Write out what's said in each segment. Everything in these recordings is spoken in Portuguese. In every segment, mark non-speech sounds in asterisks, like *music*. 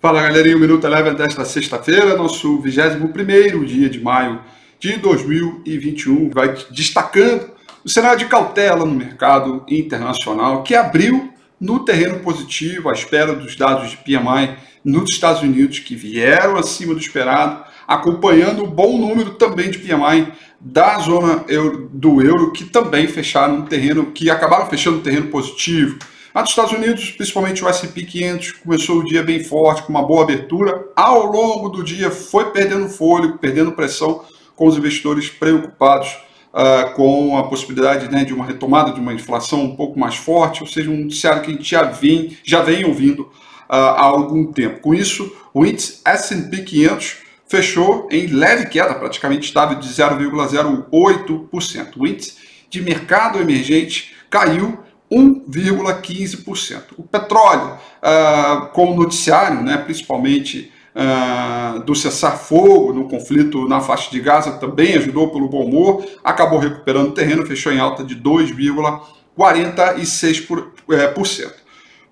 Fala galerinha, o Minuto Eleven desta sexta-feira, nosso 21 dia de maio de 2021, vai destacando o cenário de cautela no mercado internacional que abriu no terreno positivo à espera dos dados de PMI nos Estados Unidos que vieram acima do esperado, acompanhando o bom número também de PMI da zona do euro que também fecharam no terreno, que acabaram fechando no terreno positivo. A dos Estados Unidos, principalmente o S&P 500, começou o dia bem forte, com uma boa abertura. Ao longo do dia foi perdendo fôlego, perdendo pressão, com os investidores preocupados uh, com a possibilidade né, de uma retomada de uma inflação um pouco mais forte, ou seja, um noticiário que a gente já vem, já vem ouvindo uh, há algum tempo. Com isso, o índice S&P 500 fechou em leve queda, praticamente estável de 0,08%. O índice de mercado emergente caiu 1,15%. O petróleo, uh, com o noticiário, né, principalmente uh, do cessar-fogo no conflito na faixa de Gaza, também ajudou pelo bom humor, acabou recuperando terreno, fechou em alta de 2,46%. É,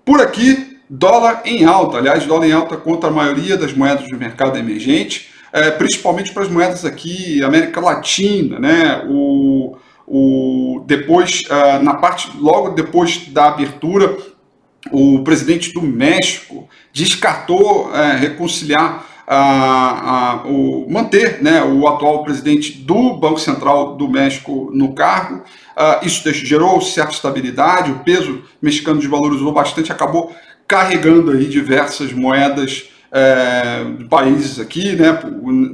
por aqui, dólar em alta, aliás, dólar em alta contra a maioria das moedas do mercado emergente, é, principalmente para as moedas aqui, América Latina, né? O, o, depois, uh, na parte, logo depois da abertura, o presidente do México descartou uh, reconciliar uh, o, manter né, o atual presidente do Banco Central do México no cargo. isso gerou certa estabilidade, o peso mexicano desvalorizou bastante, acabou carregando aí diversas moedas é, países aqui, né,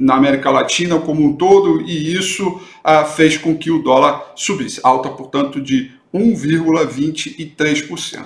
na América Latina como um todo, e isso ah, fez com que o dólar subisse, alta, portanto, de 1,23%.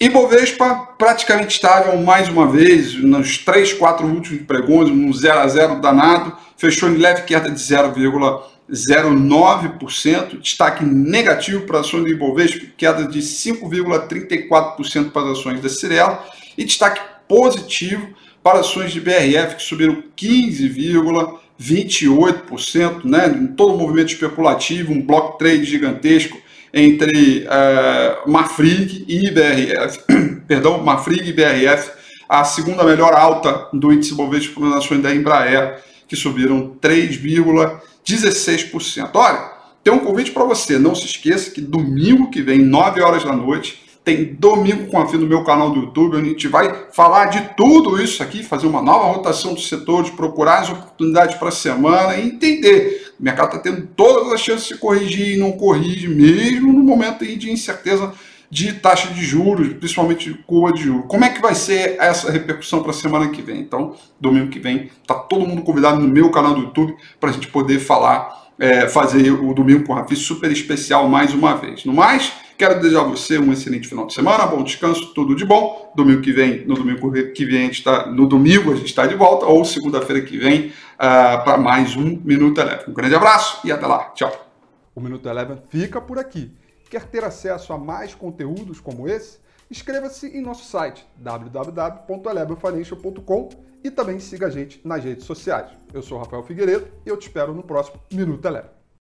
Ibovespa praticamente estável mais uma vez, nos três, quatro últimos pregões, um 0 a 0 danado, fechou em leve queda de 0,09%, destaque negativo para ações do Ibovespa, queda de 5,34% para as ações da Cirela, e destaque positivo para ações de BRF que subiram 15,28%, né? Em todo o movimento especulativo, um block trade gigantesco entre uh, Mafrig e BRF, *coughs* perdão, Mafrig e BRF, a segunda melhor alta do índice Bovespa para ações da Embraer, que subiram 3,16%. Olha, tem um convite para você, não se esqueça que domingo que vem, 9 horas da noite, tem Domingo com a Fim no meu canal do YouTube, onde a gente vai falar de tudo isso aqui, fazer uma nova rotação dos setores, procurar as oportunidades para a semana e entender. O mercado está tendo todas as chances de corrigir e não corrige, mesmo no momento de incerteza de taxa de juros, principalmente de curva de juros. Como é que vai ser essa repercussão para a semana que vem? Então, domingo que vem, está todo mundo convidado no meu canal do YouTube para a gente poder falar, é, fazer o Domingo com a Rafi super especial mais uma vez. No mais, Quero desejar a você um excelente final de semana, bom descanso, tudo de bom. Domingo que vem, no domingo que vem a gente está, no domingo a gente está de volta, ou segunda-feira que vem, uh, para mais um Minuto Eleven. Um grande abraço e até lá. Tchau. O Minuto Eleven fica por aqui. Quer ter acesso a mais conteúdos como esse? Inscreva-se em nosso site www.elevenfinancial.com e também siga a gente nas redes sociais. Eu sou Rafael Figueiredo e eu te espero no próximo Minuto Eleven.